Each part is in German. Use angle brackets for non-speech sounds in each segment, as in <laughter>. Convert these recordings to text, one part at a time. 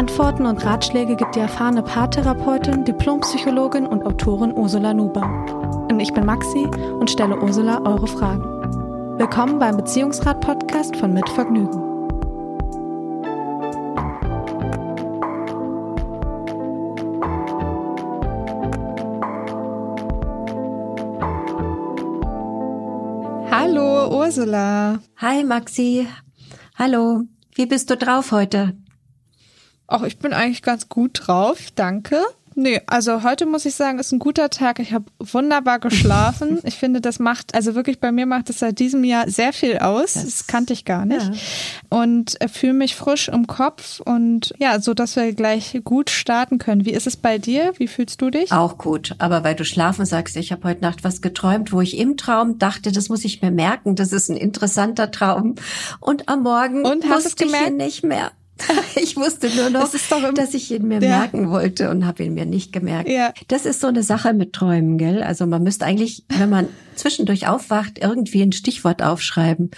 Antworten und Ratschläge gibt die erfahrene Paartherapeutin, Diplompsychologin und Autorin Ursula Nuber. Und ich bin Maxi und stelle Ursula eure Fragen. Willkommen beim Beziehungsrat-Podcast von Mit Vergnügen. Hallo Ursula. Hi Maxi. Hallo. Wie bist du drauf heute? Ach, ich bin eigentlich ganz gut drauf, danke. Nee, also heute muss ich sagen, ist ein guter Tag. Ich habe wunderbar <laughs> geschlafen. Ich finde, das macht, also wirklich bei mir macht es seit diesem Jahr sehr viel aus. Das, das kannte ich gar nicht. Ja. Und fühle mich frisch im Kopf und ja, so dass wir gleich gut starten können. Wie ist es bei dir? Wie fühlst du dich? Auch gut. Aber weil du schlafen sagst, ich habe heute Nacht was geträumt, wo ich im Traum dachte, das muss ich mir merken. Das ist ein interessanter Traum. Und am Morgen und hast ich ihn nicht mehr. <laughs> Ich wusste nur noch, das dass ich ihn mir ja. merken wollte und habe ihn mir nicht gemerkt. Ja. Das ist so eine Sache mit Träumen, gell? Also man müsste eigentlich, wenn man <laughs> zwischendurch aufwacht, irgendwie ein Stichwort aufschreiben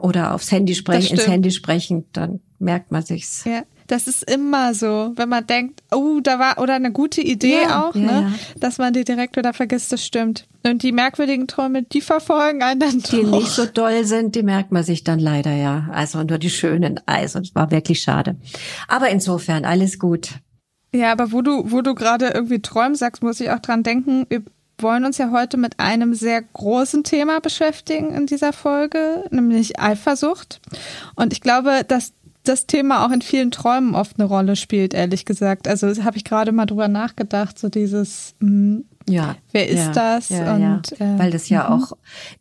oder aufs Handy sprechen, ins Handy sprechen, dann merkt man sich's. Ja. Das ist immer so, wenn man denkt, oh, da war oder eine gute Idee ja, auch, ja, ne, ja. dass man die direkt wieder vergisst, das stimmt. Und die merkwürdigen Träume, die verfolgen einen dann Die doch. nicht so doll sind, die merkt man sich dann leider ja. Also nur die schönen, also es war wirklich schade. Aber insofern alles gut. Ja, aber wo du, wo du gerade irgendwie Träumen sagst, muss ich auch dran denken, wir wollen uns ja heute mit einem sehr großen Thema beschäftigen in dieser Folge, nämlich Eifersucht. Und ich glaube, dass das Thema auch in vielen Träumen oft eine Rolle spielt, ehrlich gesagt. Also habe ich gerade mal drüber nachgedacht, so dieses, mh, hm, ja, wer ist ja, das? Ja, und, ja. Äh, Weil das ja mhm. auch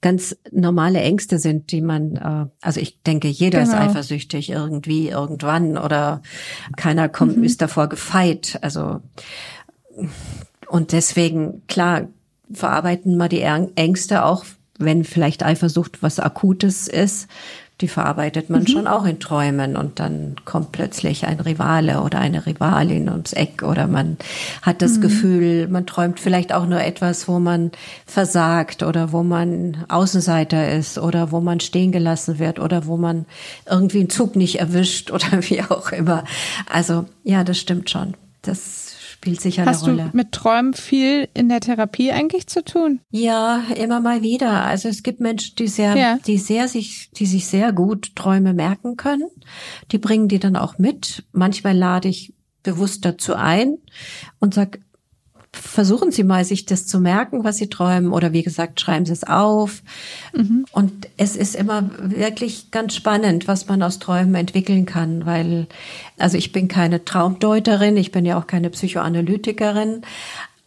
ganz normale Ängste sind, die man, äh, also ich denke, jeder genau. ist eifersüchtig irgendwie, irgendwann oder keiner kommt, mhm. ist davor gefeit. Also und deswegen, klar, verarbeiten wir die Ängste auch, wenn vielleicht Eifersucht was Akutes ist, die verarbeitet man mhm. schon auch in Träumen und dann kommt plötzlich ein Rivale oder eine Rivalin ums Eck oder man hat das mhm. Gefühl, man träumt vielleicht auch nur etwas, wo man versagt oder wo man Außenseiter ist oder wo man stehen gelassen wird oder wo man irgendwie einen Zug nicht erwischt <laughs> oder wie auch immer. Also ja, das stimmt schon. Das spielt sicher Hast eine Rolle. Hast du mit Träumen viel in der Therapie eigentlich zu tun? Ja, immer mal wieder. Also es gibt Menschen, die sehr, ja. die sehr sich, die sich sehr gut Träume merken können. Die bringen die dann auch mit. Manchmal lade ich bewusst dazu ein und sag, versuchen Sie mal, sich das zu merken, was Sie träumen, oder wie gesagt, schreiben Sie es auf. Mhm. Und es ist immer wirklich ganz spannend, was man aus Träumen entwickeln kann, weil, also ich bin keine Traumdeuterin, ich bin ja auch keine Psychoanalytikerin,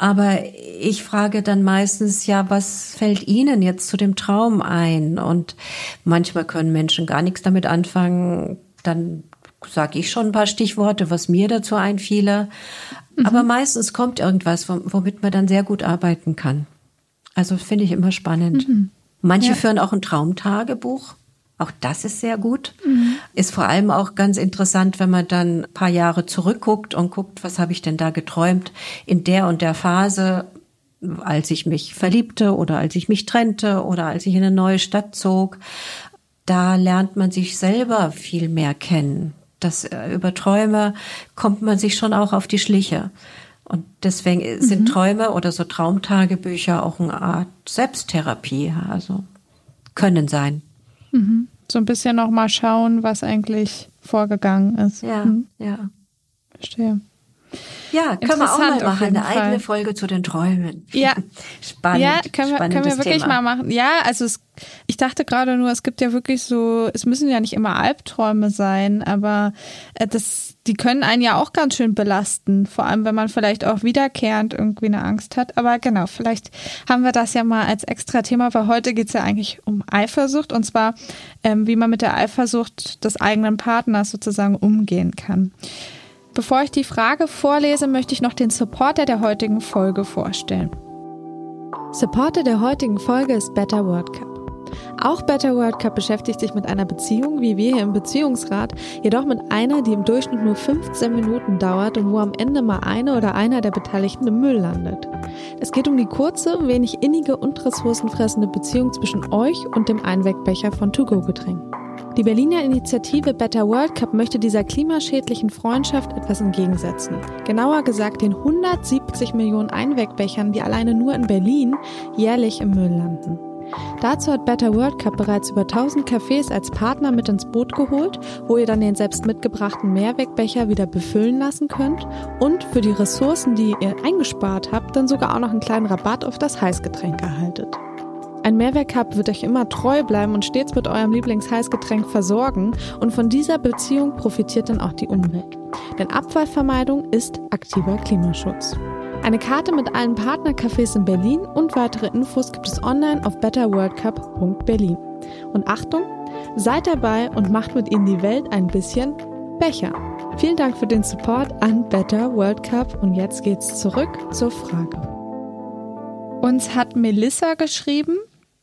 aber ich frage dann meistens, ja, was fällt Ihnen jetzt zu dem Traum ein? Und manchmal können Menschen gar nichts damit anfangen. Dann sage ich schon ein paar Stichworte, was mir dazu einfiele. Mhm. Aber meistens kommt irgendwas, womit man dann sehr gut arbeiten kann. Also finde ich immer spannend. Mhm. Manche ja. führen auch ein Traumtagebuch. Auch das ist sehr gut. Mhm. Ist vor allem auch ganz interessant, wenn man dann ein paar Jahre zurückguckt und guckt, was habe ich denn da geträumt in der und der Phase, als ich mich verliebte oder als ich mich trennte oder als ich in eine neue Stadt zog. Da lernt man sich selber viel mehr kennen das äh, über Träume kommt man sich schon auch auf die Schliche. Und deswegen sind mhm. Träume oder so Traumtagebücher auch eine Art Selbsttherapie, also können sein. Mhm. So ein bisschen nochmal schauen, was eigentlich vorgegangen ist. Ja, mhm. ja. Verstehe. Ja, können wir auch mal machen, eine Fall. eigene Folge zu den Träumen. Ja, <laughs> spannend. Ja, können wir, können wir wirklich Thema. mal machen. Ja, also es, ich dachte gerade nur, es gibt ja wirklich so, es müssen ja nicht immer Albträume sein, aber äh, das, die können einen ja auch ganz schön belasten, vor allem wenn man vielleicht auch wiederkehrend irgendwie eine Angst hat. Aber genau, vielleicht haben wir das ja mal als extra Thema, weil heute geht's ja eigentlich um Eifersucht und zwar, ähm, wie man mit der Eifersucht des eigenen Partners sozusagen umgehen kann. Bevor ich die Frage vorlese, möchte ich noch den Supporter der heutigen Folge vorstellen. Supporter der heutigen Folge ist Better World Cup. Auch Better World Cup beschäftigt sich mit einer Beziehung, wie wir hier im Beziehungsrat, jedoch mit einer, die im Durchschnitt nur 15 Minuten dauert und wo am Ende mal eine oder einer der Beteiligten im Müll landet. Es geht um die kurze, wenig innige und ressourcenfressende Beziehung zwischen euch und dem Einwegbecher von To-Go-Getränken. Die Berliner Initiative Better World Cup möchte dieser klimaschädlichen Freundschaft etwas entgegensetzen. Genauer gesagt den 170 Millionen Einwegbechern, die alleine nur in Berlin jährlich im Müll landen. Dazu hat Better World Cup bereits über 1000 Cafés als Partner mit ins Boot geholt, wo ihr dann den selbst mitgebrachten Mehrwegbecher wieder befüllen lassen könnt und für die Ressourcen, die ihr eingespart habt, dann sogar auch noch einen kleinen Rabatt auf das Heißgetränk erhaltet. Ein Mehrwegcup wird euch immer treu bleiben und stets mit eurem Lieblingsheißgetränk versorgen und von dieser Beziehung profitiert dann auch die Umwelt. Denn Abfallvermeidung ist aktiver Klimaschutz. Eine Karte mit allen Partnercafés in Berlin und weitere Infos gibt es online auf betterworldcup.berlin. Und Achtung, seid dabei und macht mit ihnen die Welt ein bisschen Becher. Vielen Dank für den Support an Better World Cup und jetzt geht's zurück zur Frage. Uns hat Melissa geschrieben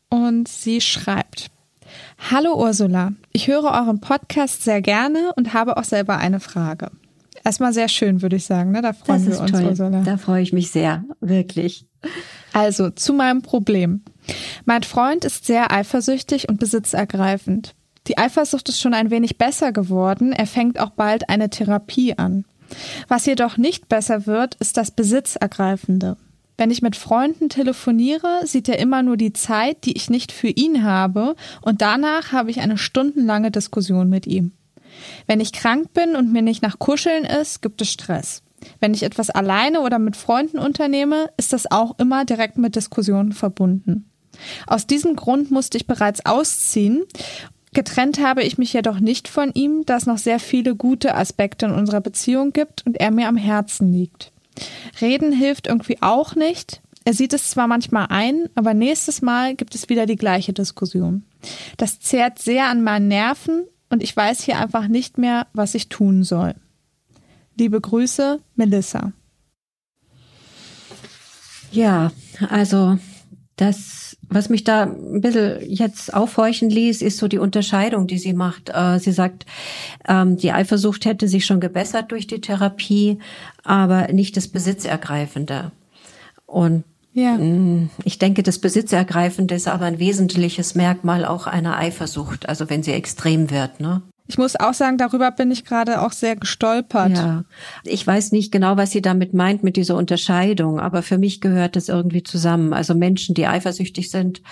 und sie schreibt: Hallo Ursula, ich höre euren Podcast sehr gerne und habe auch selber eine Frage. Erstmal sehr schön, würde ich sagen. Ne? Da freuen das wir uns, toll. Ursula. Da freue ich mich sehr, wirklich. Also zu meinem Problem. Mein Freund ist sehr eifersüchtig und besitzergreifend. Die Eifersucht ist schon ein wenig besser geworden. Er fängt auch bald eine Therapie an. Was jedoch nicht besser wird, ist das Besitzergreifende. Wenn ich mit Freunden telefoniere, sieht er immer nur die Zeit, die ich nicht für ihn habe, und danach habe ich eine stundenlange Diskussion mit ihm. Wenn ich krank bin und mir nicht nach Kuscheln ist, gibt es Stress. Wenn ich etwas alleine oder mit Freunden unternehme, ist das auch immer direkt mit Diskussionen verbunden. Aus diesem Grund musste ich bereits ausziehen. Getrennt habe ich mich jedoch nicht von ihm, da es noch sehr viele gute Aspekte in unserer Beziehung gibt und er mir am Herzen liegt. Reden hilft irgendwie auch nicht. Er sieht es zwar manchmal ein, aber nächstes Mal gibt es wieder die gleiche Diskussion. Das zehrt sehr an meinen Nerven und ich weiß hier einfach nicht mehr, was ich tun soll. Liebe Grüße, Melissa. Ja, also das, was mich da ein bisschen jetzt aufhorchen ließ, ist so die Unterscheidung, die sie macht. Äh, sie sagt, ähm, die Eifersucht hätte sich schon gebessert durch die Therapie, aber nicht das Besitzergreifende. Und ja. Mm, ich denke, das Besitzergreifende ist aber ein wesentliches Merkmal auch einer Eifersucht, also wenn sie extrem wird, ne? Ich muss auch sagen, darüber bin ich gerade auch sehr gestolpert. Ja. Ich weiß nicht genau, was sie damit meint mit dieser Unterscheidung, aber für mich gehört das irgendwie zusammen. Also Menschen, die eifersüchtig sind,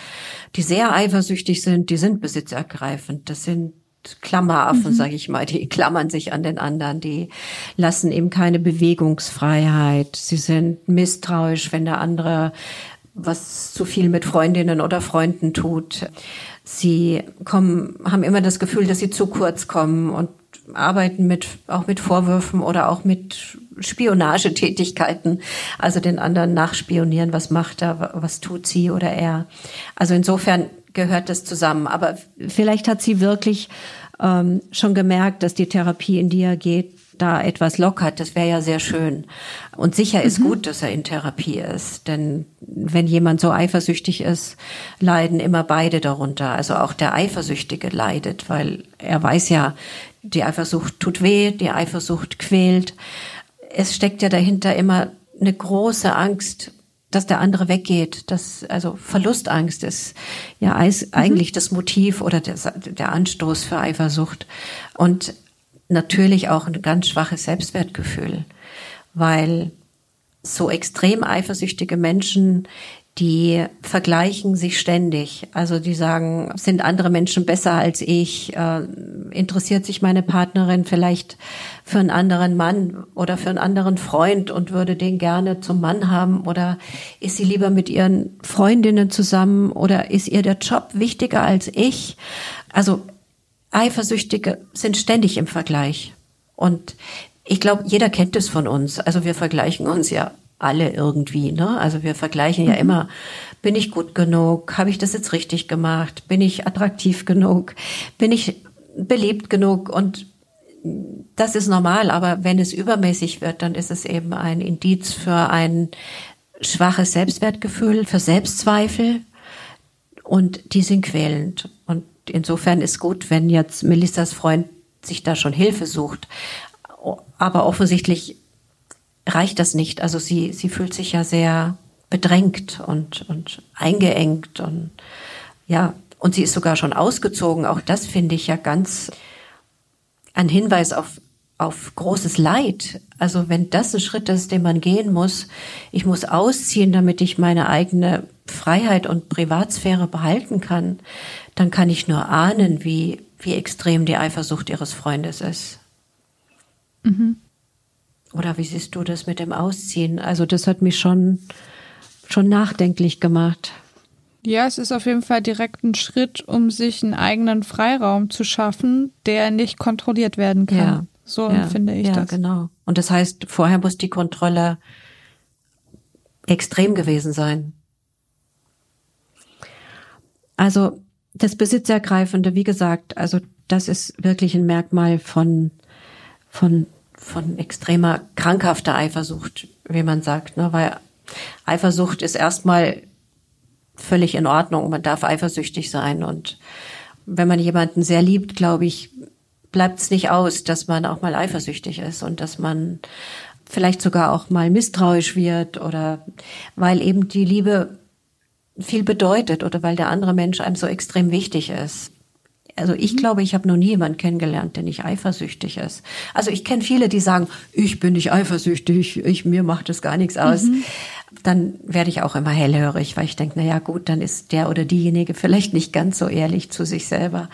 die sehr eifersüchtig sind, die sind besitzergreifend. Das sind Klammeraffen, mhm. sage ich mal, die klammern sich an den anderen, die lassen eben keine Bewegungsfreiheit. Sie sind misstrauisch, wenn der andere was zu viel mit Freundinnen oder Freunden tut. Sie kommen, haben immer das Gefühl, dass sie zu kurz kommen und arbeiten mit, auch mit Vorwürfen oder auch mit Spionagetätigkeiten, also den anderen nachspionieren, was macht er, was tut sie oder er. Also insofern gehört das zusammen. Aber vielleicht hat sie wirklich ähm, schon gemerkt, dass die Therapie, in die er geht, da etwas lockert. Das wäre ja sehr schön. Und sicher ist mhm. gut, dass er in Therapie ist. Denn wenn jemand so eifersüchtig ist, leiden immer beide darunter. Also auch der Eifersüchtige leidet, weil er weiß ja, die Eifersucht tut weh, die Eifersucht quält. Es steckt ja dahinter immer eine große Angst dass der andere weggeht. Das, also Verlustangst ist ja eigentlich mhm. das Motiv oder der, der Anstoß für Eifersucht. Und natürlich auch ein ganz schwaches Selbstwertgefühl, weil so extrem eifersüchtige Menschen die vergleichen sich ständig. Also die sagen, sind andere Menschen besser als ich? Äh, interessiert sich meine Partnerin vielleicht für einen anderen Mann oder für einen anderen Freund und würde den gerne zum Mann haben? Oder ist sie lieber mit ihren Freundinnen zusammen? Oder ist ihr der Job wichtiger als ich? Also Eifersüchtige sind ständig im Vergleich. Und ich glaube, jeder kennt es von uns. Also wir vergleichen uns ja alle irgendwie. Ne? Also wir vergleichen ja mhm. immer, bin ich gut genug? Habe ich das jetzt richtig gemacht? Bin ich attraktiv genug? Bin ich beliebt genug? Und das ist normal, aber wenn es übermäßig wird, dann ist es eben ein Indiz für ein schwaches Selbstwertgefühl, für Selbstzweifel und die sind quälend. Insofern ist gut, wenn jetzt Melissas Freund sich da schon Hilfe sucht. Aber offensichtlich reicht das nicht. Also sie, sie fühlt sich ja sehr bedrängt und, und eingeengt und ja, und sie ist sogar schon ausgezogen. Auch das finde ich ja ganz ein Hinweis auf, auf großes Leid. Also wenn das ein Schritt ist, den man gehen muss, ich muss ausziehen, damit ich meine eigene Freiheit und Privatsphäre behalten kann, dann kann ich nur ahnen, wie, wie extrem die Eifersucht ihres Freundes ist. Mhm. Oder wie siehst du das mit dem Ausziehen? Also das hat mich schon, schon nachdenklich gemacht. Ja, es ist auf jeden Fall direkt ein Schritt, um sich einen eigenen Freiraum zu schaffen, der nicht kontrolliert werden kann. Ja. So ja, empfinde ich ja, das. Ja, genau. Und das heißt, vorher muss die Kontrolle extrem gewesen sein. Also das Besitzergreifende, wie gesagt, also das ist wirklich ein Merkmal von von von extremer krankhafter Eifersucht, wie man sagt, ne? weil Eifersucht ist erstmal völlig in Ordnung. Man darf eifersüchtig sein. Und wenn man jemanden sehr liebt, glaube ich, bleibt es nicht aus, dass man auch mal eifersüchtig ist und dass man vielleicht sogar auch mal misstrauisch wird oder weil eben die Liebe viel bedeutet oder weil der andere Mensch einem so extrem wichtig ist. Also ich mhm. glaube, ich habe noch nie jemanden kennengelernt, der nicht eifersüchtig ist. Also ich kenne viele, die sagen, ich bin nicht eifersüchtig, ich, mir macht das gar nichts aus. Mhm dann werde ich auch immer hellhörig, weil ich denke, na ja, gut, dann ist der oder diejenige vielleicht nicht ganz so ehrlich zu sich selber.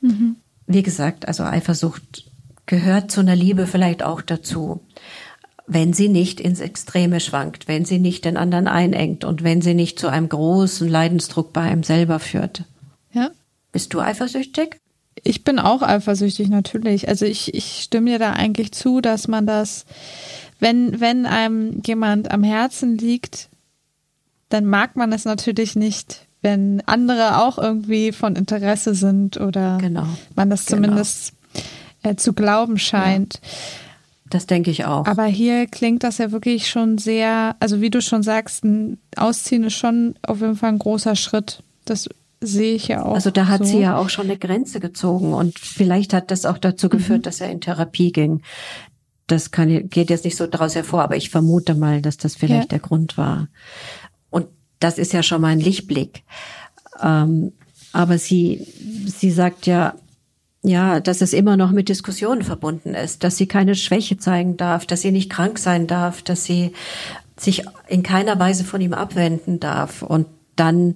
Mhm. Wie gesagt, also Eifersucht gehört zu einer Liebe vielleicht auch dazu, wenn sie nicht ins Extreme schwankt, wenn sie nicht den anderen einengt und wenn sie nicht zu einem großen Leidensdruck bei einem selber führt. Ja. Bist du eifersüchtig? Ich bin auch eifersüchtig, natürlich. Also ich, ich stimme dir da eigentlich zu, dass man das wenn, wenn einem jemand am Herzen liegt, dann mag man es natürlich nicht, wenn andere auch irgendwie von Interesse sind oder genau. man das genau. zumindest äh, zu glauben scheint. Ja. Das denke ich auch. Aber hier klingt das ja wirklich schon sehr, also wie du schon sagst, ein Ausziehen ist schon auf jeden Fall ein großer Schritt. Das sehe ich ja auch. Also da hat so. sie ja auch schon eine Grenze gezogen und vielleicht hat das auch dazu geführt, mhm. dass er in Therapie ging das kann, geht jetzt nicht so daraus hervor, aber ich vermute mal, dass das vielleicht ja. der Grund war. Und das ist ja schon mal ein Lichtblick. Ähm, aber sie, sie sagt ja, ja, dass es immer noch mit Diskussionen verbunden ist, dass sie keine Schwäche zeigen darf, dass sie nicht krank sein darf, dass sie sich in keiner Weise von ihm abwenden darf. Und dann,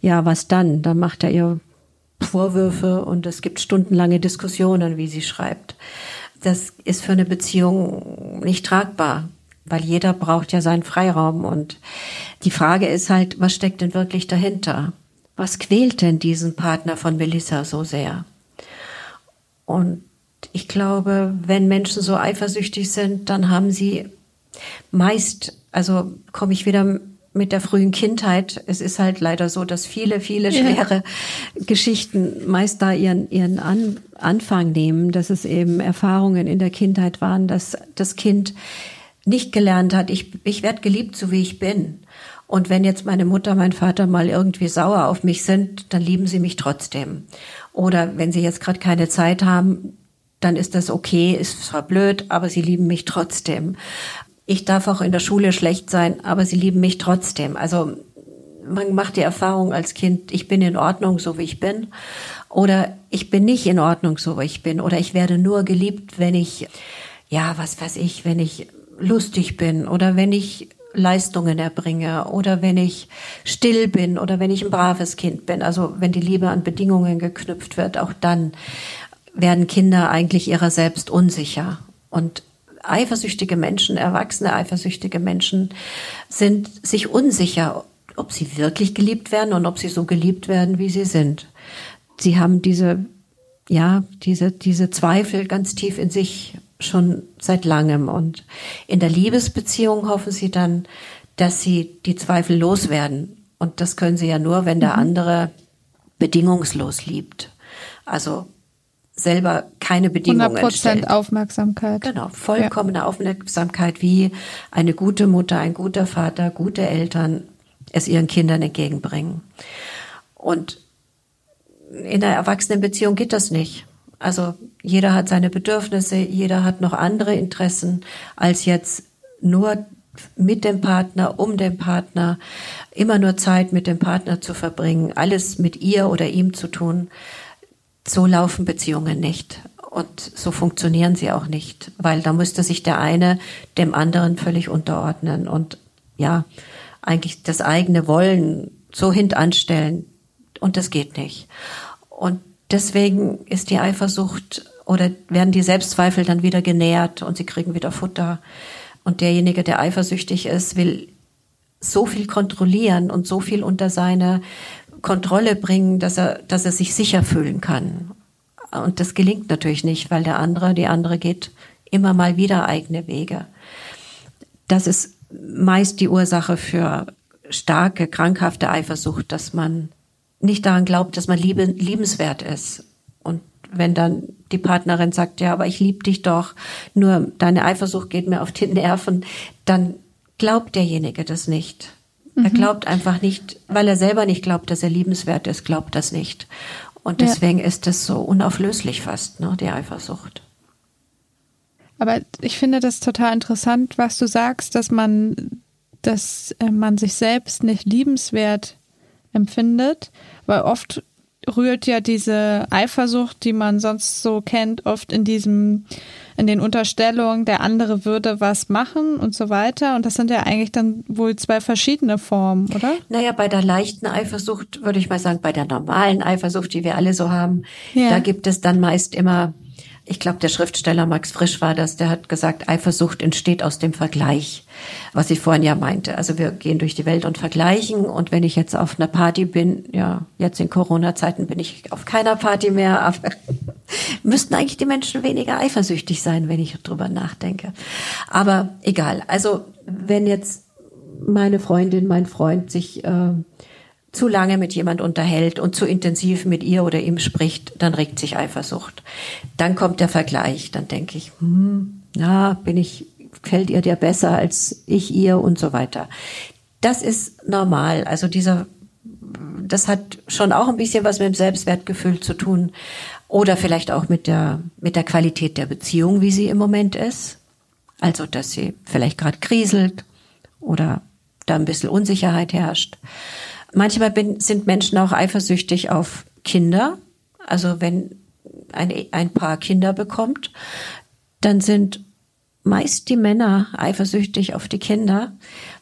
ja, was dann? Dann macht er ihr Vorwürfe und es gibt stundenlange Diskussionen, wie sie schreibt das ist für eine Beziehung nicht tragbar, weil jeder braucht ja seinen Freiraum. Und die Frage ist halt, was steckt denn wirklich dahinter? Was quält denn diesen Partner von Melissa so sehr? Und ich glaube, wenn Menschen so eifersüchtig sind, dann haben sie meist, also komme ich wieder mit der frühen Kindheit. Es ist halt leider so, dass viele, viele schwere ja. Geschichten meist da ihren, ihren An Anfang nehmen, dass es eben Erfahrungen in der Kindheit waren, dass das Kind nicht gelernt hat, ich, ich werde geliebt, so wie ich bin. Und wenn jetzt meine Mutter, mein Vater mal irgendwie sauer auf mich sind, dann lieben sie mich trotzdem. Oder wenn sie jetzt gerade keine Zeit haben, dann ist das okay, ist zwar blöd, aber sie lieben mich trotzdem ich darf auch in der Schule schlecht sein, aber sie lieben mich trotzdem. Also man macht die Erfahrung als Kind, ich bin in Ordnung, so wie ich bin. Oder ich bin nicht in Ordnung, so wie ich bin. Oder ich werde nur geliebt, wenn ich, ja, was weiß ich, wenn ich lustig bin oder wenn ich Leistungen erbringe oder wenn ich still bin oder wenn ich ein braves Kind bin. Also wenn die Liebe an Bedingungen geknüpft wird, auch dann werden Kinder eigentlich ihrer selbst unsicher. Und eifersüchtige Menschen, erwachsene eifersüchtige Menschen sind sich unsicher, ob sie wirklich geliebt werden und ob sie so geliebt werden, wie sie sind. Sie haben diese, ja, diese, diese Zweifel ganz tief in sich schon seit langem und in der Liebesbeziehung hoffen sie dann, dass sie die Zweifel loswerden. Und das können sie ja nur, wenn der mhm. andere bedingungslos liebt. Also selber keine Bedingungen 100% stellt. Aufmerksamkeit. Genau, vollkommene ja. Aufmerksamkeit, wie eine gute Mutter, ein guter Vater, gute Eltern es ihren Kindern entgegenbringen. Und in einer Erwachsenenbeziehung geht das nicht. Also jeder hat seine Bedürfnisse, jeder hat noch andere Interessen als jetzt nur mit dem Partner, um den Partner, immer nur Zeit mit dem Partner zu verbringen, alles mit ihr oder ihm zu tun. So laufen Beziehungen nicht. Und so funktionieren sie auch nicht, weil da müsste sich der eine dem anderen völlig unterordnen und ja, eigentlich das eigene Wollen so hintanstellen. Und das geht nicht. Und deswegen ist die Eifersucht oder werden die Selbstzweifel dann wieder genährt und sie kriegen wieder Futter. Und derjenige, der eifersüchtig ist, will so viel kontrollieren und so viel unter seine Kontrolle bringen, dass er, dass er sich sicher fühlen kann. Und das gelingt natürlich nicht, weil der andere, die andere geht immer mal wieder eigene Wege. Das ist meist die Ursache für starke, krankhafte Eifersucht, dass man nicht daran glaubt, dass man liebe, liebenswert ist. Und wenn dann die Partnerin sagt, ja, aber ich liebe dich doch, nur deine Eifersucht geht mir auf die Nerven, dann glaubt derjenige das nicht. Mhm. Er glaubt einfach nicht, weil er selber nicht glaubt, dass er liebenswert ist, glaubt das nicht. Und deswegen ja. ist das so unauflöslich fast, ne, die Eifersucht. Aber ich finde das total interessant, was du sagst, dass man, dass äh, man sich selbst nicht liebenswert empfindet, weil oft rührt ja diese Eifersucht, die man sonst so kennt, oft in diesem, in den Unterstellungen, der andere würde was machen und so weiter. Und das sind ja eigentlich dann wohl zwei verschiedene Formen, oder? Naja, bei der leichten Eifersucht würde ich mal sagen, bei der normalen Eifersucht, die wir alle so haben, ja. da gibt es dann meist immer ich glaube, der Schriftsteller Max Frisch war das, der hat gesagt, Eifersucht entsteht aus dem Vergleich, was ich vorhin ja meinte. Also wir gehen durch die Welt und vergleichen und wenn ich jetzt auf einer Party bin, ja, jetzt in Corona-Zeiten bin ich auf keiner Party mehr, aber <laughs> müssten eigentlich die Menschen weniger eifersüchtig sein, wenn ich drüber nachdenke. Aber egal. Also wenn jetzt meine Freundin, mein Freund sich äh, zu lange mit jemand unterhält und zu intensiv mit ihr oder ihm spricht, dann regt sich Eifersucht. Dann kommt der Vergleich, dann denke ich, hm, na, bin ich, fällt ihr dir besser als ich ihr und so weiter. Das ist normal. Also dieser, das hat schon auch ein bisschen was mit dem Selbstwertgefühl zu tun oder vielleicht auch mit der, mit der Qualität der Beziehung, wie sie im Moment ist. Also, dass sie vielleicht gerade kriselt oder da ein bisschen Unsicherheit herrscht. Manchmal bin, sind Menschen auch eifersüchtig auf Kinder. Also wenn ein, ein Paar Kinder bekommt, dann sind meist die Männer eifersüchtig auf die Kinder,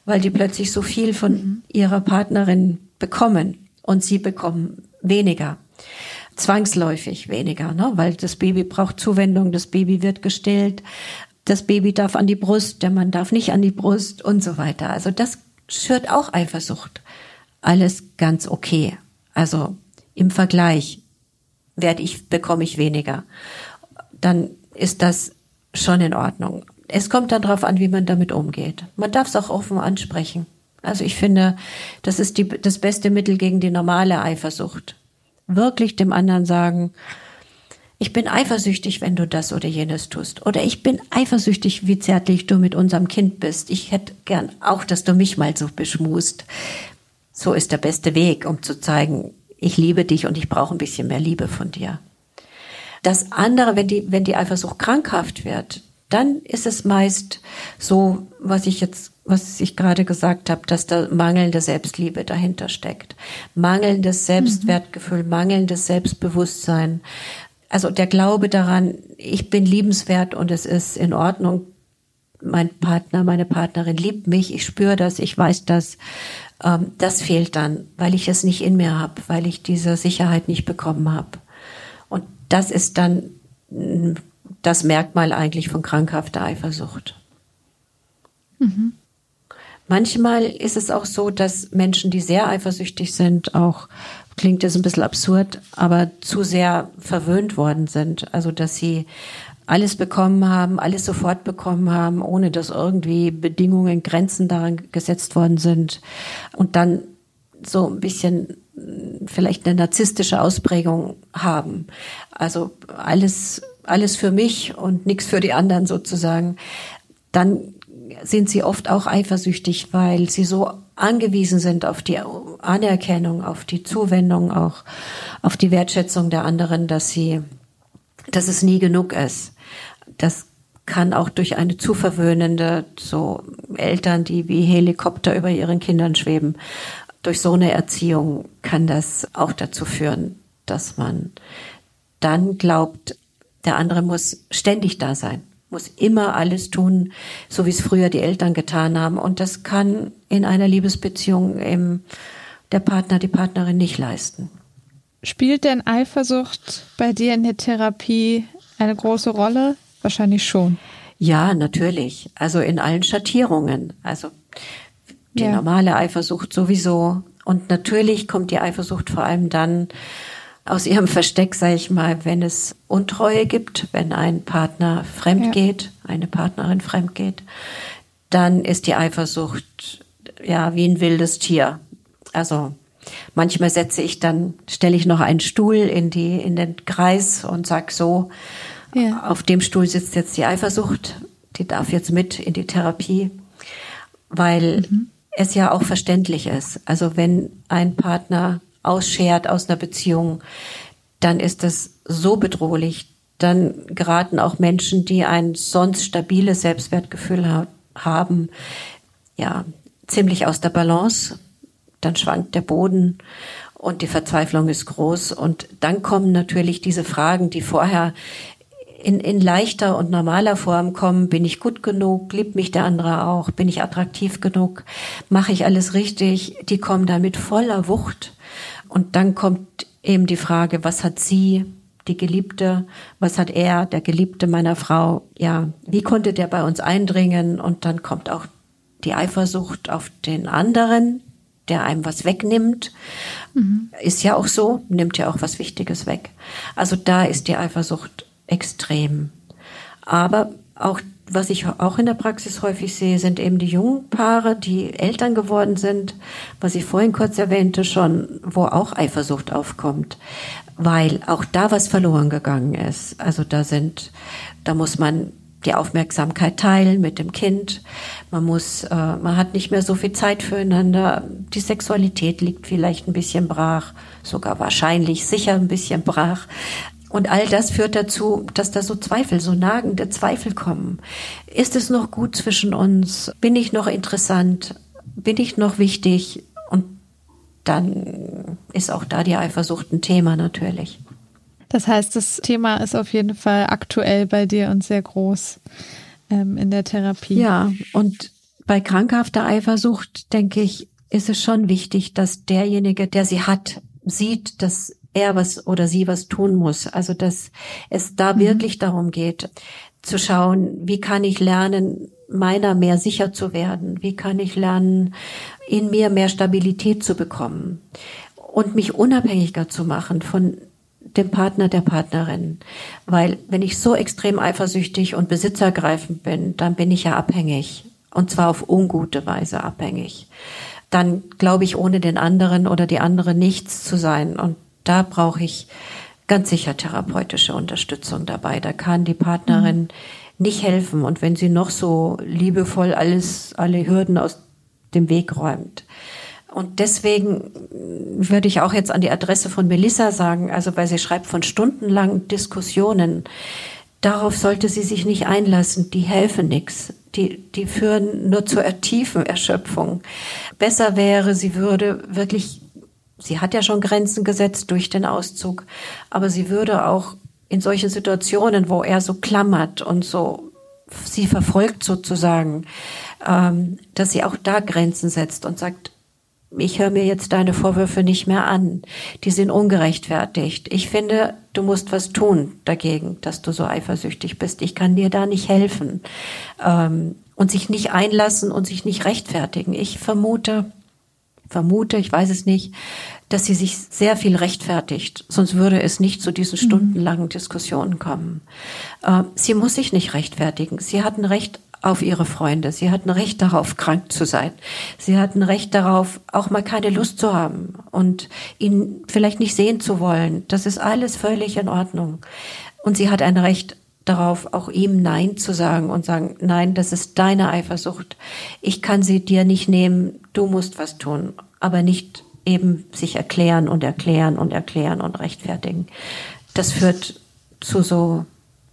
weil die plötzlich so viel von ihrer Partnerin bekommen und sie bekommen weniger. Zwangsläufig weniger, ne? weil das Baby braucht Zuwendung, das Baby wird gestillt, das Baby darf an die Brust, der Mann darf nicht an die Brust und so weiter. Also das schürt auch Eifersucht alles ganz okay. Also im Vergleich werde ich, bekomme ich weniger. Dann ist das schon in Ordnung. Es kommt dann darauf an, wie man damit umgeht. Man darf es auch offen ansprechen. Also ich finde, das ist die, das beste Mittel gegen die normale Eifersucht. Wirklich dem anderen sagen, ich bin eifersüchtig, wenn du das oder jenes tust. Oder ich bin eifersüchtig, wie zärtlich du mit unserem Kind bist. Ich hätte gern auch, dass du mich mal so beschmust. So ist der beste Weg, um zu zeigen, ich liebe dich und ich brauche ein bisschen mehr Liebe von dir. Das andere, wenn die, wenn die Eifersucht krankhaft wird, dann ist es meist so, was ich jetzt, was ich gerade gesagt habe, dass da mangelnde Selbstliebe dahinter steckt. Mangelndes Selbstwertgefühl, mhm. mangelndes Selbstbewusstsein. Also der Glaube daran, ich bin liebenswert und es ist in Ordnung, mein Partner, meine Partnerin liebt mich, ich spüre das, ich weiß das ähm, das fehlt dann, weil ich es nicht in mir habe, weil ich diese Sicherheit nicht bekommen habe. Und das ist dann mm, das Merkmal eigentlich von krankhafter Eifersucht. Mhm. Manchmal ist es auch so, dass Menschen, die sehr eifersüchtig sind, auch klingt jetzt ein bisschen absurd, aber zu sehr verwöhnt worden sind. Also dass sie alles bekommen haben, alles sofort bekommen haben, ohne dass irgendwie Bedingungen, Grenzen daran gesetzt worden sind. Und dann so ein bisschen vielleicht eine narzisstische Ausprägung haben. Also alles, alles für mich und nichts für die anderen sozusagen. Dann sind sie oft auch eifersüchtig, weil sie so angewiesen sind auf die Anerkennung, auf die Zuwendung, auch auf die Wertschätzung der anderen, dass sie, dass es nie genug ist. Das kann auch durch eine zu verwöhnende, so Eltern, die wie Helikopter über ihren Kindern schweben, durch so eine Erziehung kann das auch dazu führen, dass man dann glaubt, der andere muss ständig da sein, muss immer alles tun, so wie es früher die Eltern getan haben. Und das kann in einer Liebesbeziehung eben der Partner, die Partnerin nicht leisten. Spielt denn Eifersucht bei dir in der Therapie eine große Rolle? Wahrscheinlich schon. Ja, natürlich. Also in allen Schattierungen. Also die ja. normale Eifersucht sowieso. Und natürlich kommt die Eifersucht vor allem dann aus ihrem Versteck, sage ich mal, wenn es Untreue gibt, wenn ein Partner fremd ja. geht, eine Partnerin fremd geht, dann ist die Eifersucht ja wie ein wildes Tier. Also manchmal setze ich dann, stelle ich noch einen Stuhl in die in den Kreis und sag so, ja. Auf dem Stuhl sitzt jetzt die Eifersucht. Die darf jetzt mit in die Therapie, weil mhm. es ja auch verständlich ist. Also wenn ein Partner ausschert aus einer Beziehung, dann ist das so bedrohlich. Dann geraten auch Menschen, die ein sonst stabiles Selbstwertgefühl ha haben, ja, ziemlich aus der Balance. Dann schwankt der Boden und die Verzweiflung ist groß. Und dann kommen natürlich diese Fragen, die vorher in, in leichter und normaler Form kommen. Bin ich gut genug? Liebt mich der andere auch? Bin ich attraktiv genug? Mache ich alles richtig? Die kommen da mit voller Wucht. Und dann kommt eben die Frage, was hat sie, die Geliebte, was hat er, der Geliebte meiner Frau? Ja, wie konnte der bei uns eindringen? Und dann kommt auch die Eifersucht auf den anderen, der einem was wegnimmt. Mhm. Ist ja auch so, nimmt ja auch was Wichtiges weg. Also da ist die Eifersucht extrem. Aber auch was ich auch in der Praxis häufig sehe, sind eben die jungen Paare, die Eltern geworden sind, was ich vorhin kurz erwähnte schon, wo auch Eifersucht aufkommt, weil auch da was verloren gegangen ist. Also da sind, da muss man die Aufmerksamkeit teilen mit dem Kind. Man muss, äh, man hat nicht mehr so viel Zeit füreinander. Die Sexualität liegt vielleicht ein bisschen brach, sogar wahrscheinlich sicher ein bisschen brach. Und all das führt dazu, dass da so Zweifel, so nagende Zweifel kommen. Ist es noch gut zwischen uns? Bin ich noch interessant? Bin ich noch wichtig? Und dann ist auch da die Eifersucht ein Thema natürlich. Das heißt, das Thema ist auf jeden Fall aktuell bei dir und sehr groß ähm, in der Therapie. Ja, und bei krankhafter Eifersucht, denke ich, ist es schon wichtig, dass derjenige, der sie hat, sieht, dass er was oder sie was tun muss. Also dass es da mhm. wirklich darum geht, zu schauen, wie kann ich lernen, meiner mehr sicher zu werden? Wie kann ich lernen, in mir mehr Stabilität zu bekommen und mich unabhängiger zu machen von dem Partner, der Partnerin. Weil wenn ich so extrem eifersüchtig und besitzergreifend bin, dann bin ich ja abhängig. Und zwar auf ungute Weise abhängig. Dann glaube ich, ohne den anderen oder die andere nichts zu sein. Und da brauche ich ganz sicher therapeutische Unterstützung dabei. Da kann die Partnerin mhm. nicht helfen. Und wenn sie noch so liebevoll alles, alle Hürden aus dem Weg räumt. Und deswegen würde ich auch jetzt an die Adresse von Melissa sagen, also weil sie schreibt von stundenlangen Diskussionen. Darauf sollte sie sich nicht einlassen. Die helfen nichts. Die, die führen nur zur tiefen Erschöpfung. Besser wäre, sie würde wirklich sie hat ja schon Grenzen gesetzt durch den Auszug, aber sie würde auch in solchen Situationen, wo er so klammert und so sie verfolgt sozusagen, ähm, dass sie auch da Grenzen setzt und sagt, ich höre mir jetzt deine Vorwürfe nicht mehr an. Die sind ungerechtfertigt. Ich finde, du musst was tun dagegen, dass du so eifersüchtig bist. Ich kann dir da nicht helfen. Ähm, und sich nicht einlassen und sich nicht rechtfertigen. Ich vermute, vermute, ich weiß es nicht, dass sie sich sehr viel rechtfertigt. Sonst würde es nicht zu diesen mhm. stundenlangen Diskussionen kommen. Äh, sie muss sich nicht rechtfertigen. Sie hat ein Recht auf ihre Freunde. Sie hatten Recht darauf, krank zu sein. Sie hatten Recht darauf, auch mal keine Lust zu haben und ihn vielleicht nicht sehen zu wollen. Das ist alles völlig in Ordnung. Und sie hat ein Recht darauf, auch ihm Nein zu sagen und sagen, nein, das ist deine Eifersucht. Ich kann sie dir nicht nehmen. Du musst was tun, aber nicht eben sich erklären und erklären und erklären und rechtfertigen. Das führt zu so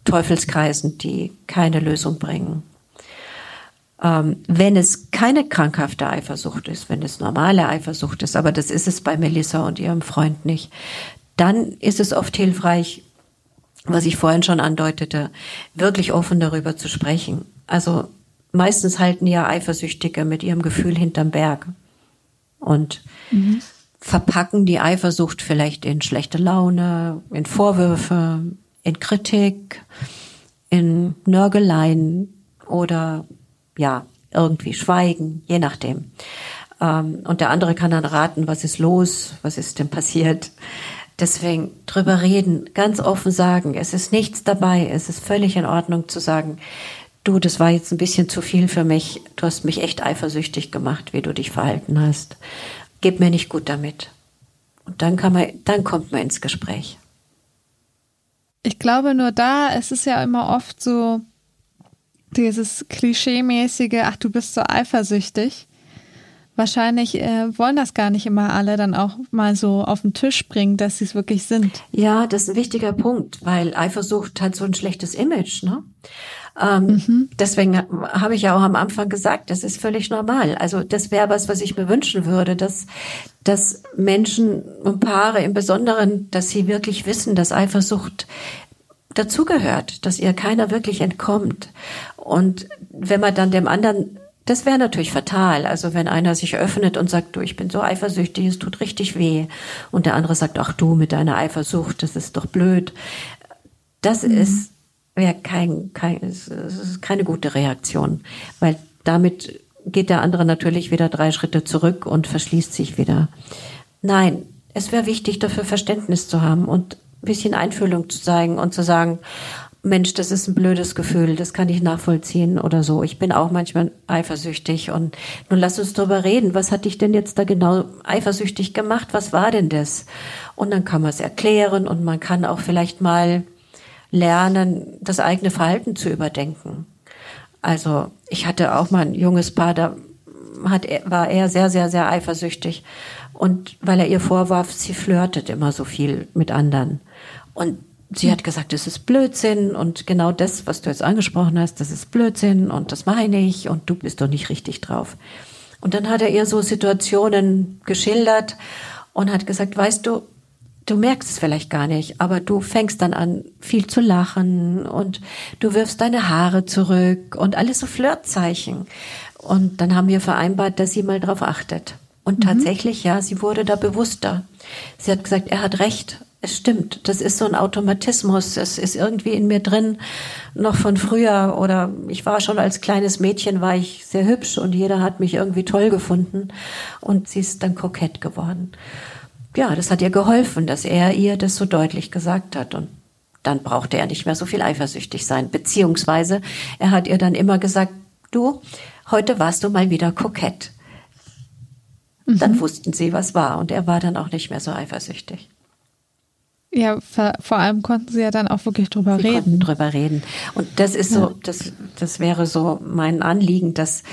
Teufelskreisen, die keine Lösung bringen. Ähm, wenn es keine krankhafte Eifersucht ist, wenn es normale Eifersucht ist, aber das ist es bei Melissa und ihrem Freund nicht, dann ist es oft hilfreich, was ich vorhin schon andeutete, wirklich offen darüber zu sprechen. Also meistens halten ja Eifersüchtige mit ihrem Gefühl hinterm Berg und mhm. verpacken die Eifersucht vielleicht in schlechte Laune, in Vorwürfe, in Kritik, in Nörgeleien oder ja, irgendwie schweigen, je nachdem. Ähm, und der andere kann dann raten, was ist los, was ist denn passiert. Deswegen drüber reden, ganz offen sagen, es ist nichts dabei, es ist völlig in Ordnung zu sagen, du, das war jetzt ein bisschen zu viel für mich, du hast mich echt eifersüchtig gemacht, wie du dich verhalten hast. Gib mir nicht gut damit. Und dann kann man, dann kommt man ins Gespräch. Ich glaube nur da, es ist ja immer oft so dieses klischeemäßige, ach, du bist so eifersüchtig. Wahrscheinlich äh, wollen das gar nicht immer alle dann auch mal so auf den Tisch bringen, dass sie es wirklich sind. Ja, das ist ein wichtiger Punkt, weil Eifersucht hat so ein schlechtes Image, ne? Ähm, mhm. Deswegen habe ich ja auch am Anfang gesagt, das ist völlig normal. Also das wäre was, was ich mir wünschen würde, dass, dass Menschen und Paare im Besonderen, dass sie wirklich wissen, dass Eifersucht dazugehört, dass ihr keiner wirklich entkommt. Und wenn man dann dem anderen das wäre natürlich fatal. Also wenn einer sich öffnet und sagt, du, ich bin so eifersüchtig, es tut richtig weh. Und der andere sagt, ach du mit deiner Eifersucht, das ist doch blöd. Das mhm. ist, wäre kein, kein, ist keine gute Reaktion. Weil damit geht der andere natürlich wieder drei Schritte zurück und verschließt sich wieder. Nein, es wäre wichtig, dafür Verständnis zu haben und ein bisschen Einfühlung zu zeigen und zu sagen, Mensch, das ist ein blödes Gefühl, das kann ich nachvollziehen oder so. Ich bin auch manchmal eifersüchtig und nun lass uns drüber reden. Was hat dich denn jetzt da genau eifersüchtig gemacht? Was war denn das? Und dann kann man es erklären und man kann auch vielleicht mal lernen, das eigene Verhalten zu überdenken. Also ich hatte auch mal ein junges Paar, da hat, war er sehr, sehr, sehr eifersüchtig. Und weil er ihr vorwarf, sie flirtet immer so viel mit anderen. Und sie hat gesagt, das ist Blödsinn und genau das, was du jetzt angesprochen hast, das ist Blödsinn und das meine ich und du bist doch nicht richtig drauf. Und dann hat er ihr so Situationen geschildert und hat gesagt, weißt du, du merkst es vielleicht gar nicht, aber du fängst dann an, viel zu lachen und du wirfst deine Haare zurück und alles so Flirtzeichen. Und dann haben wir vereinbart, dass sie mal drauf achtet. Und mhm. tatsächlich, ja, sie wurde da bewusster. Sie hat gesagt, er hat recht es stimmt, das ist so ein Automatismus. Es ist irgendwie in mir drin, noch von früher. Oder ich war schon als kleines Mädchen, war ich sehr hübsch und jeder hat mich irgendwie toll gefunden. Und sie ist dann kokett geworden. Ja, das hat ihr geholfen, dass er ihr das so deutlich gesagt hat. Und dann brauchte er nicht mehr so viel eifersüchtig sein. Beziehungsweise er hat ihr dann immer gesagt, du, heute warst du mal wieder kokett. Dann mhm. wussten sie, was war. Und er war dann auch nicht mehr so eifersüchtig. Ja, vor allem konnten sie ja dann auch wirklich drüber sie reden. Drüber reden. Und das ist so, das, das wäre so mein Anliegen, dass,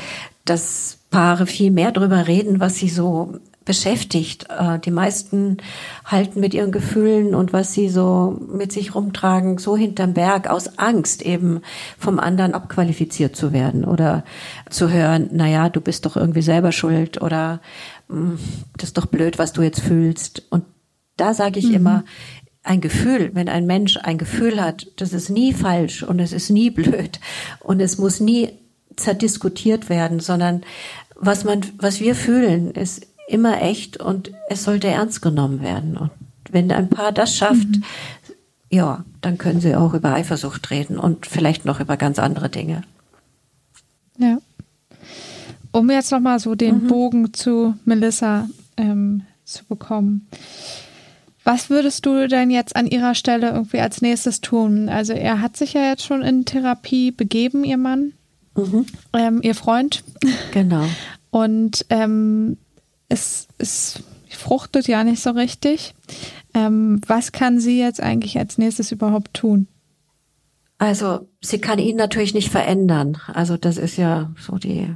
dass Paare viel mehr drüber reden, was sie so beschäftigt. Äh, die meisten halten mit ihren Gefühlen und was sie so mit sich rumtragen, so hinterm Berg aus Angst eben vom anderen abqualifiziert zu werden oder zu hören, na ja, du bist doch irgendwie selber schuld oder hm, das ist doch blöd, was du jetzt fühlst. Und da sage ich mhm. immer, ein Gefühl, wenn ein Mensch ein Gefühl hat, das ist nie falsch und es ist nie <laughs> blöd und es muss nie zerdiskutiert werden, sondern was man, was wir fühlen, ist immer echt und es sollte ernst genommen werden. Und wenn ein Paar das schafft, mhm. ja, dann können sie auch über Eifersucht reden und vielleicht noch über ganz andere Dinge. Ja. Um jetzt nochmal so den mhm. Bogen zu Melissa ähm, zu bekommen. Was würdest du denn jetzt an ihrer Stelle irgendwie als nächstes tun? Also er hat sich ja jetzt schon in Therapie begeben, ihr Mann. mhm. ähm, ihr Freund. Genau. <laughs> Und ähm, es, es fruchtet ja nicht so richtig. Ähm, was kann sie jetzt eigentlich als nächstes überhaupt tun? Also sie kann ihn natürlich nicht verändern. Also das ist ja so die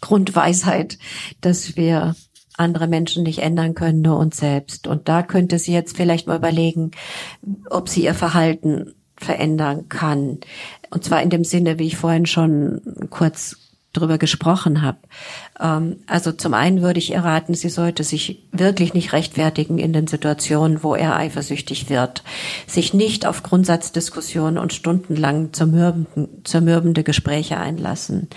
Grundweisheit, dass wir andere Menschen nicht ändern können, nur uns selbst. Und da könnte sie jetzt vielleicht mal überlegen, ob sie ihr Verhalten verändern kann. Und zwar in dem Sinne, wie ich vorhin schon kurz drüber gesprochen habe. Ähm, also zum einen würde ich ihr raten, sie sollte sich wirklich nicht rechtfertigen in den Situationen, wo er eifersüchtig wird. Sich nicht auf Grundsatzdiskussionen und stundenlang zermürbende, zermürbende Gespräche einlassen.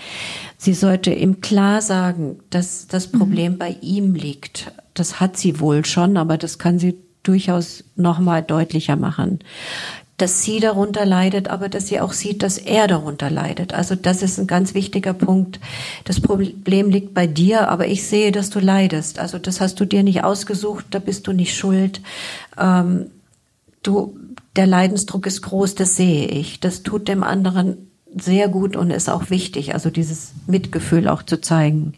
Sie sollte ihm klar sagen, dass das mhm. Problem mhm. bei ihm liegt. Das hat sie wohl schon, aber das kann sie durchaus noch mal deutlicher machen dass sie darunter leidet, aber dass sie auch sieht, dass er darunter leidet. Also das ist ein ganz wichtiger Punkt. Das Problem liegt bei dir, aber ich sehe, dass du leidest. Also das hast du dir nicht ausgesucht, da bist du nicht schuld. Ähm, du, der Leidensdruck ist groß, das sehe ich. Das tut dem anderen sehr gut und ist auch wichtig, also dieses Mitgefühl auch zu zeigen.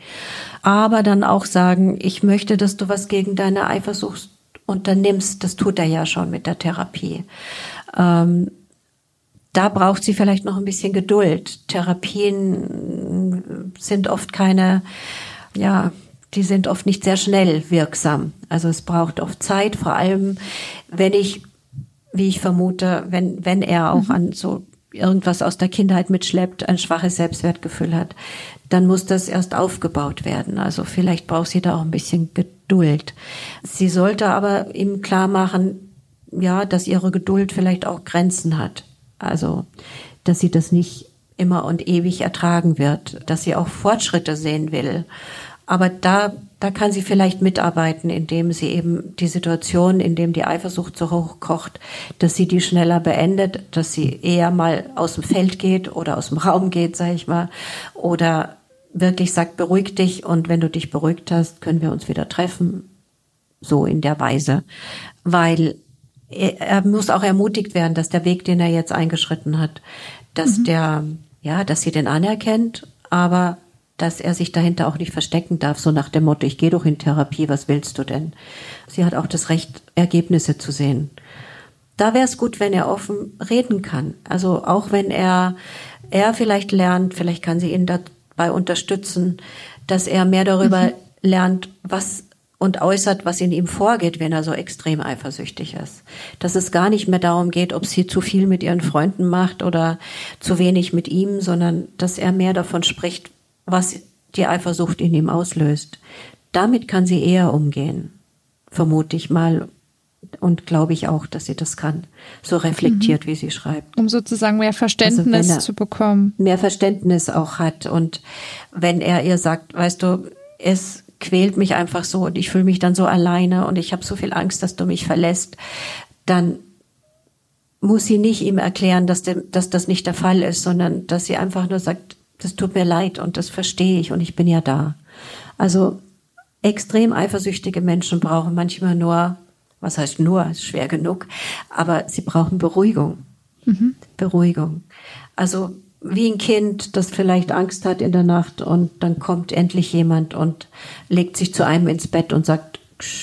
Aber dann auch sagen, ich möchte, dass du was gegen deine Eifersucht unternimmst. Das tut er ja schon mit der Therapie. Ähm, da braucht sie vielleicht noch ein bisschen Geduld. Therapien sind oft keine, ja, die sind oft nicht sehr schnell wirksam. Also es braucht oft Zeit, vor allem wenn ich, wie ich vermute, wenn, wenn er auch mhm. an so irgendwas aus der Kindheit mitschleppt, ein schwaches Selbstwertgefühl hat, dann muss das erst aufgebaut werden. Also vielleicht braucht sie da auch ein bisschen Geduld. Sie sollte aber ihm klar machen, ja, dass ihre Geduld vielleicht auch Grenzen hat. Also, dass sie das nicht immer und ewig ertragen wird, dass sie auch Fortschritte sehen will. Aber da, da kann sie vielleicht mitarbeiten, indem sie eben die Situation, in dem die Eifersucht so hoch kocht, dass sie die schneller beendet, dass sie eher mal aus dem Feld geht oder aus dem Raum geht, sag ich mal, oder wirklich sagt, beruhig dich und wenn du dich beruhigt hast, können wir uns wieder treffen. So in der Weise. Weil er muss auch ermutigt werden, dass der Weg, den er jetzt eingeschritten hat, dass mhm. der, ja, dass sie den anerkennt, aber dass er sich dahinter auch nicht verstecken darf, so nach dem Motto, ich gehe doch in Therapie, was willst du denn? Sie hat auch das Recht, Ergebnisse zu sehen. Da wäre es gut, wenn er offen reden kann. Also auch wenn er, er vielleicht lernt, vielleicht kann sie ihn dabei unterstützen, dass er mehr darüber mhm. lernt, was und äußert, was in ihm vorgeht, wenn er so extrem eifersüchtig ist. Dass es gar nicht mehr darum geht, ob sie zu viel mit ihren Freunden macht oder zu wenig mit ihm, sondern dass er mehr davon spricht, was die Eifersucht in ihm auslöst. Damit kann sie eher umgehen, vermute ich mal. Und glaube ich auch, dass sie das kann. So reflektiert, mhm. wie sie schreibt. Um sozusagen mehr Verständnis also zu bekommen. Mehr Verständnis auch hat. Und wenn er ihr sagt, weißt du, es quält mich einfach so und ich fühle mich dann so alleine und ich habe so viel Angst, dass du mich verlässt, dann muss sie nicht ihm erklären, dass, dem, dass das nicht der Fall ist, sondern dass sie einfach nur sagt, das tut mir leid und das verstehe ich und ich bin ja da. Also extrem eifersüchtige Menschen brauchen manchmal nur, was heißt nur, ist schwer genug, aber sie brauchen Beruhigung. Mhm. Beruhigung. Also wie ein Kind, das vielleicht Angst hat in der Nacht und dann kommt endlich jemand und legt sich zu einem ins Bett und sagt,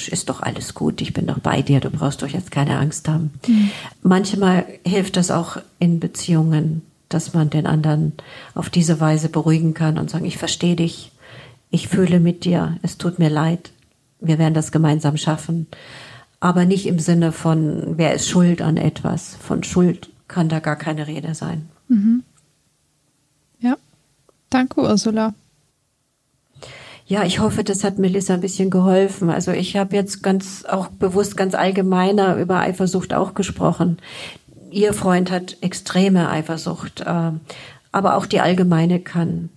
ist doch alles gut, ich bin doch bei dir, du brauchst doch jetzt keine Angst haben. Mhm. Manchmal hilft das auch in Beziehungen, dass man den anderen auf diese Weise beruhigen kann und sagen, ich verstehe dich, ich fühle mit dir, es tut mir leid, wir werden das gemeinsam schaffen. Aber nicht im Sinne von, wer ist schuld an etwas. Von Schuld kann da gar keine Rede sein. Mhm. Danke, Ursula. Ja, ich hoffe, das hat Melissa ein bisschen geholfen. Also ich habe jetzt ganz auch bewusst ganz allgemeiner über Eifersucht auch gesprochen. Ihr Freund hat extreme Eifersucht, äh, aber auch die allgemeine kann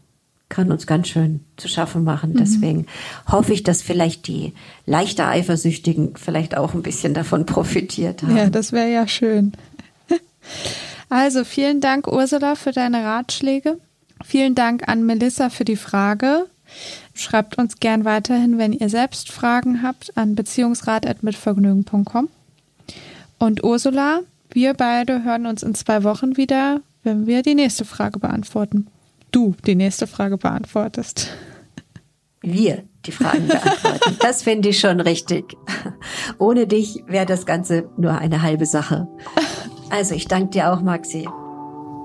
kann uns ganz schön zu schaffen machen. Mhm. Deswegen hoffe ich, dass vielleicht die leichter Eifersüchtigen vielleicht auch ein bisschen davon profitiert haben. Ja, das wäre ja schön. <laughs> Also vielen Dank, Ursula, für deine Ratschläge. Vielen Dank an Melissa für die Frage. Schreibt uns gern weiterhin, wenn ihr selbst Fragen habt, an beziehungsrat.mitvergnügen.com. Und Ursula, wir beide hören uns in zwei Wochen wieder, wenn wir die nächste Frage beantworten. du die nächste Frage beantwortest. Wir die Fragen beantworten. <laughs> Das finde ich schon richtig. Ohne dich wäre das Ganze nur eine halbe Sache. Also ich danke dir auch, Maxi.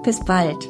Bis bald.